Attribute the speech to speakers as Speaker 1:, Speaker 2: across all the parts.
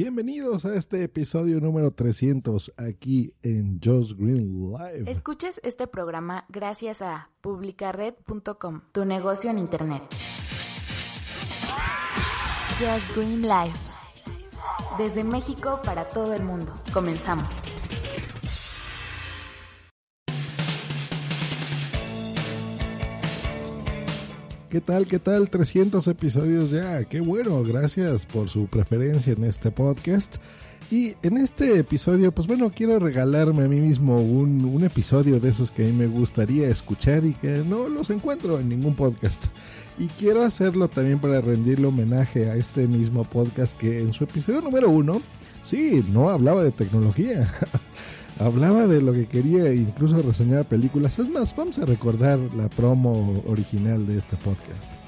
Speaker 1: Bienvenidos a este episodio número 300 aquí en Josh Green Live.
Speaker 2: Escuchas este programa gracias a publicared.com, tu negocio en internet. Just Green Live. Desde México para todo el mundo. Comenzamos.
Speaker 1: ¿Qué tal? ¿Qué tal? 300 episodios ya. Qué bueno. Gracias por su preferencia en este podcast. Y en este episodio, pues bueno, quiero regalarme a mí mismo un, un, episodio de esos que a mí me gustaría escuchar y que no los encuentro en ningún podcast. Y quiero hacerlo también para rendirle homenaje a este mismo podcast que en su episodio número uno, sí, no hablaba de tecnología. hablaba de lo que quería, incluso reseñaba películas. Es más, vamos a recordar la promo original de este podcast.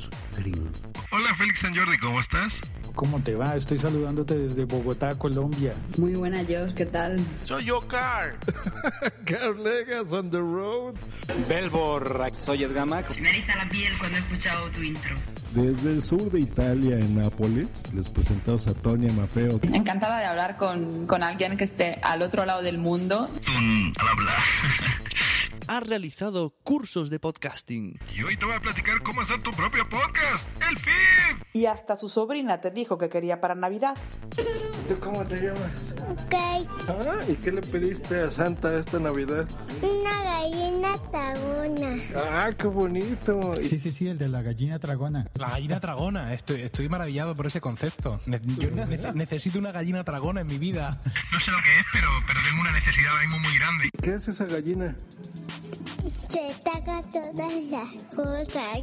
Speaker 3: Green.
Speaker 4: Hola Félix San Jordi, ¿cómo estás?
Speaker 5: ¿Cómo te va? Estoy saludándote desde Bogotá, Colombia.
Speaker 6: Muy buena Josh, ¿qué tal?
Speaker 4: Soy yo, Car.
Speaker 1: Car Legas on the road.
Speaker 7: Belbor, soy Edgamac.
Speaker 6: Me eriza la piel cuando he escuchado tu intro.
Speaker 1: Desde el sur de Italia, en Nápoles, les presentamos a Tonia Mafeo.
Speaker 6: Encantada de hablar con, con alguien que esté al otro lado del mundo.
Speaker 4: Mm, al hablar.
Speaker 8: ha realizado cursos de podcasting.
Speaker 4: Y hoy te voy a platicar cómo hacer tu propio podcast, el feed.
Speaker 9: Y hasta su sobrina te dijo que quería para Navidad.
Speaker 1: ¿Tú cómo te llamas?
Speaker 10: Ok.
Speaker 1: Ah, ¿y qué le pediste a Santa esta Navidad?
Speaker 10: Una gallina tragona.
Speaker 1: Ah, qué bonito.
Speaker 5: Sí, sí, sí, el de la gallina tragona.
Speaker 11: La gallina tragona, estoy, estoy maravillado por ese concepto. Yo ne necesito una gallina tragona en mi vida.
Speaker 4: No sé lo que es, pero, pero tengo una necesidad ahora mismo muy grande.
Speaker 1: ¿Qué es esa gallina?
Speaker 10: Se taca todas las cosas.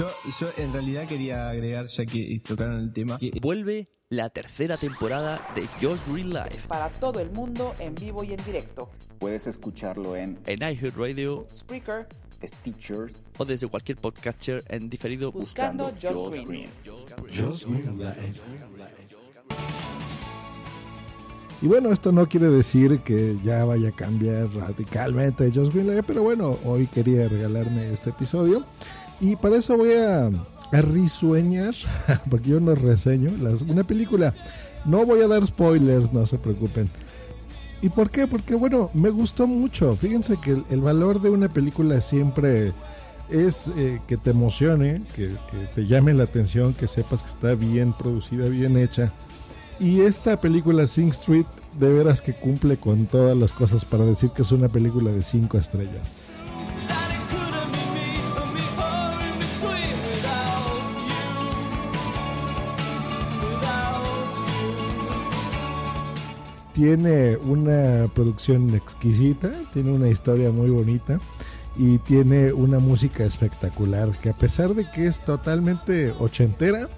Speaker 12: Yo, yo en realidad quería agregar, ya que tocaron el tema, que
Speaker 8: vuelve la tercera temporada de Josh Green Life.
Speaker 9: Para todo el mundo, en vivo y en directo.
Speaker 13: Puedes escucharlo en,
Speaker 8: en iHeartRadio,
Speaker 9: Spreaker,
Speaker 13: Stitcher
Speaker 8: o desde cualquier podcatcher en diferido
Speaker 9: buscando, buscando Josh Green. Green.
Speaker 1: Josh Green Live. Y bueno, esto no quiere decir que ya vaya a cambiar radicalmente Josh Green Live, pero bueno, hoy quería regalarme este episodio. Y para eso voy a, a risueñar, porque yo no reseño las, una película. No voy a dar spoilers, no se preocupen. ¿Y por qué? Porque bueno, me gustó mucho. Fíjense que el, valor de una película siempre es eh, que te emocione, que, te llame la atención, que sepas que está bien producida, bien hecha. Y esta película Sing Street de veras que cumple con todas las cosas para decir que es una película de cinco estrellas. Tiene una producción exquisita, tiene una historia muy bonita y tiene una música espectacular que a pesar de que es totalmente ochentera,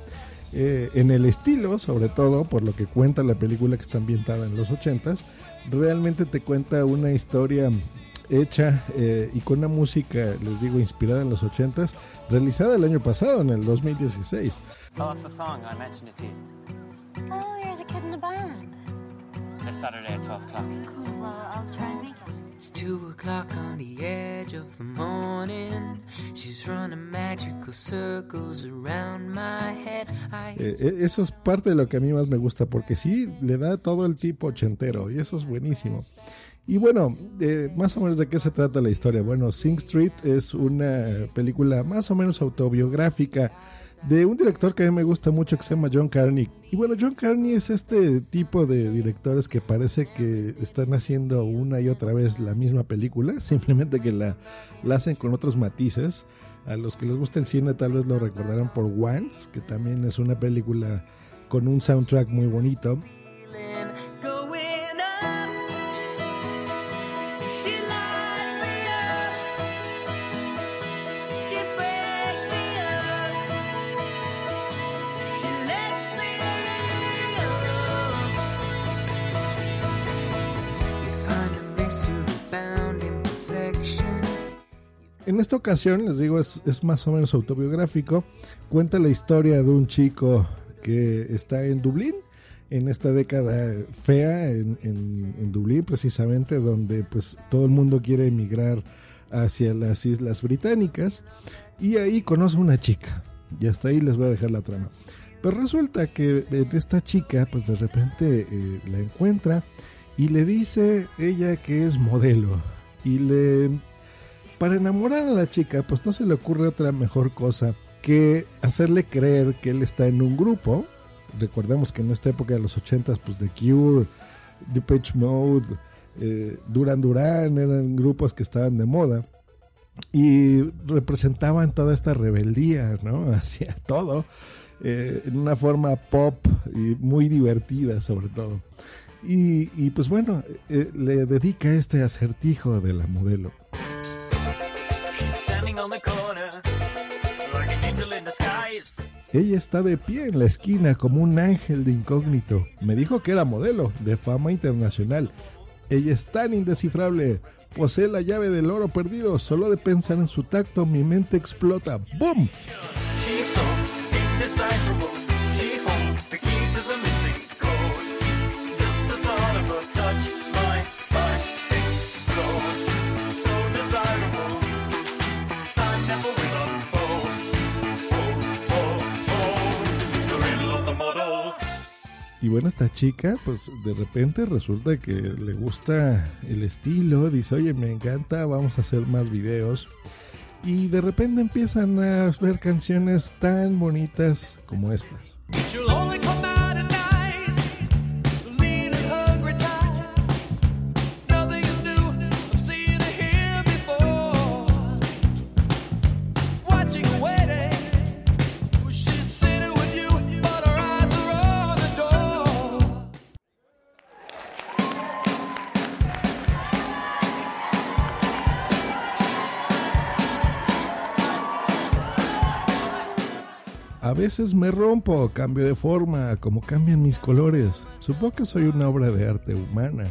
Speaker 1: eh, en el estilo, sobre todo por lo que cuenta la película que está ambientada en los ochentas, realmente te cuenta una historia hecha eh, y con una música, les digo, inspirada en los ochentas, realizada el año pasado, en el 2016.
Speaker 14: Tell us the song, I mentioned it to you.
Speaker 10: Oh, kid in band.
Speaker 14: This Saturday at 12 o'clock.
Speaker 10: Cool, well, I'll try and make it.
Speaker 15: It's two o'clock on the edge of the morning. She's running magical circles around my head. I
Speaker 1: Eh, eh, eso es parte de lo que a mí más me gusta, porque sí le da todo el tipo ochentero, y eso es buenísimo. Y bueno, eh, más o menos de qué se trata la historia. Bueno, Sing Street es una película más o menos autobiográfica de un director que a mí me gusta mucho que se llama John Carney. Y bueno, John Carney es este tipo de directores que parece que están haciendo una y otra vez la misma película, simplemente que la, la hacen con otros matices. A los que les gusta el cine tal vez lo recordarán por Once, que también es una película con un soundtrack muy bonito. En esta ocasión, les digo, es, es más o menos autobiográfico. Cuenta la historia de un chico que está en Dublín, en esta década fea en, en- Dublín, precisamente, donde pues todo el mundo quiere emigrar hacia las islas británicas. Y ahí conoce una chica. Y hasta ahí les voy a dejar la trama. Pero resulta que eh, esta chica, pues de repente eh, la encuentra y le dice ella que es modelo. Y le para enamorar a la chica, pues no se le ocurre otra mejor cosa que hacerle creer que él está en un grupo. Recordemos que en esta época de los 80s, pues The Cure, Depeche Mode, eh, Duran Duran eran grupos que estaban de moda y representaban toda esta rebeldía, ¿no? Hacia todo, eh, en una forma pop y muy divertida sobre todo. Y, y, pues bueno, eh, le dedica este acertijo de la modelo. Ella está de pie en la esquina como un ángel de incógnito. Me dijo que era modelo, de fama internacional. Ella es tan indescifrable. Posee la llave del oro perdido. Solo de pensar en su tacto mi mente explota. ¡Boom! Bueno, esta chica, pues de repente resulta que le gusta el estilo. Dice, oye, me encanta, vamos a hacer más videos. Y de repente empiezan a ver canciones tan bonitas como estas. A veces me rompo, cambio de forma, como cambian mis colores. Supongo que soy una obra de arte humana,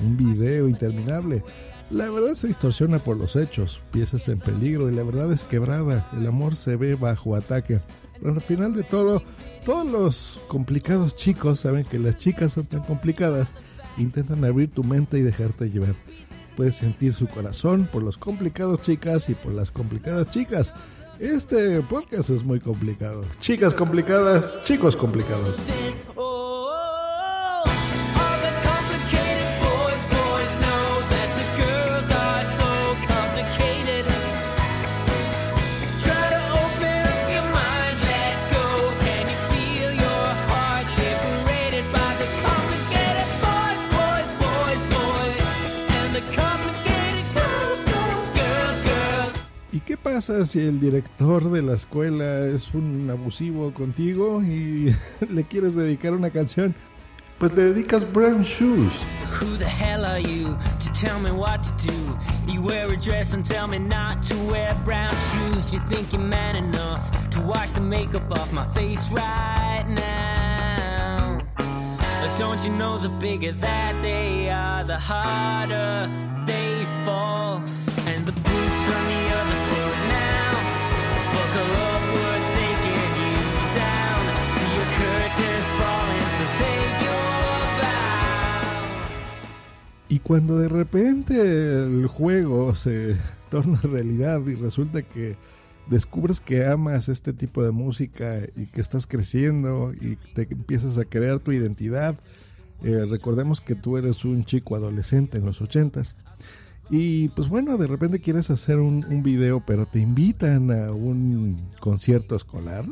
Speaker 1: un video interminable. La verdad se distorsiona por los hechos, piezas en peligro y la verdad es quebrada. El amor se ve bajo ataque. Pero al final de todo, todos los complicados chicos saben que las chicas son tan complicadas. Intentan abrir tu mente y dejarte llevar. Puedes sentir su corazón por los complicados chicas y por las complicadas chicas. Este podcast es muy complicado. Chicas complicadas, chicos complicados. Pasa si el director de la escuela es un abusivo contigo y le quieres dedicar una canción? Pues le dedicas Brown Shoes.
Speaker 15: Who the hell are you to tell me what to do? You wear a dress and tell me not to wear brown shoes. You think you're man enough to wash the makeup off my face right now. But don't you know the bigger that they are, the harder they fall. And the boots on the
Speaker 1: cuando de repente el juego se torna realidad y resulta que descubres que amas este tipo de música y que estás creciendo y te empiezas a crear tu identidad. Eh, recordemos que tú eres un chico adolescente en los ochentas. Y pues bueno, de repente quieres hacer un, video, pero te invitan a un concierto escolar.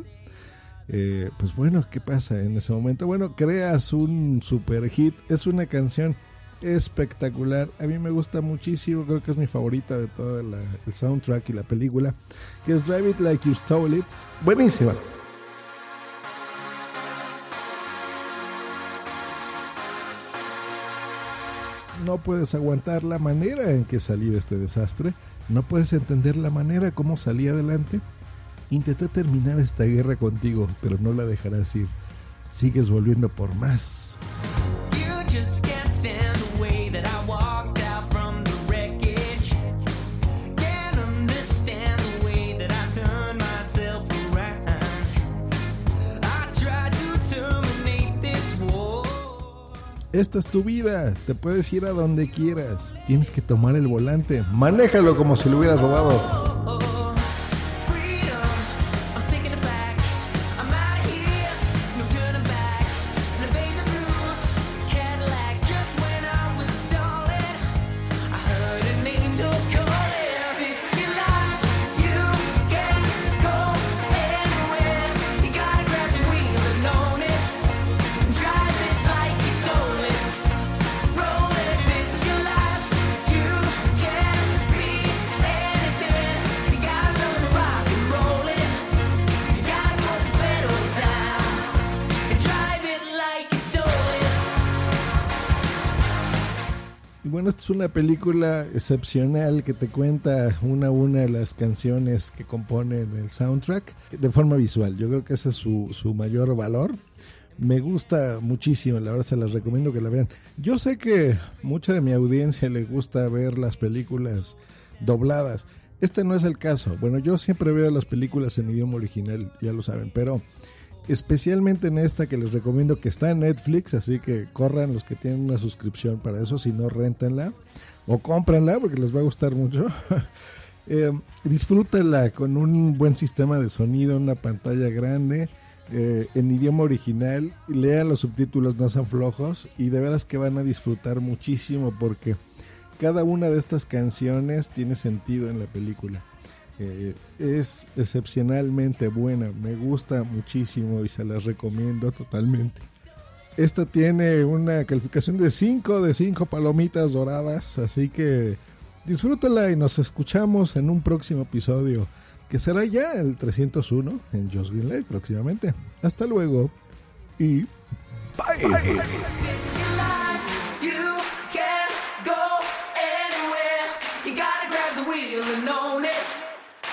Speaker 1: Eh, pues bueno, ¿qué pasa en ese momento? Bueno, creas un super hit. Es una canción espectacular. A mí me gusta muchísimo, creo que es mi favorita de todo el soundtrack y la película, que es Drive It Like You Stole It. Buenísima. No puedes aguantar la manera en que salí de este desastre. No puedes entender la manera como salí adelante. Intenté terminar esta guerra contigo, pero no la dejarás ir. Sigues volviendo por más. Esta es tu vida, te puedes ir a donde quieras. Tienes que tomar el volante. Manéjalo como si lo hubieras robado. Bueno, esta es una película excepcional que te cuenta una a una de las canciones que componen el soundtrack de forma visual. Yo creo que ese es su, su mayor valor. Me gusta muchísimo, la verdad se las recomiendo que la vean. Yo sé que mucha de mi audiencia le gusta ver las películas dobladas. Este no es el caso. Bueno, yo siempre veo las películas en idioma original, ya lo saben, pero especialmente en esta que les recomiendo que está en Netflix, así que corran los que tienen una suscripción para eso, si no rentenla o cómpranla porque les va a gustar mucho. Eh, disfrútenla con un buen sistema de sonido, una pantalla grande, eh, en idioma original, lean los subtítulos, no sean flojos y de veras que van a disfrutar muchísimo porque cada una de estas canciones tiene sentido en la película. Eh, es excepcionalmente buena, me gusta muchísimo y se las recomiendo totalmente. Esta tiene una calificación de 5 de 5 palomitas doradas, así que disfrútala y nos escuchamos en un próximo episodio que será ya el 301 en Just Green próximamente. Hasta luego y bye.
Speaker 15: You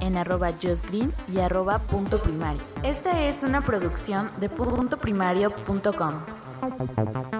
Speaker 2: en arroba justgreen y arroba punto primario. Esta es una producción de puntoprimario.com.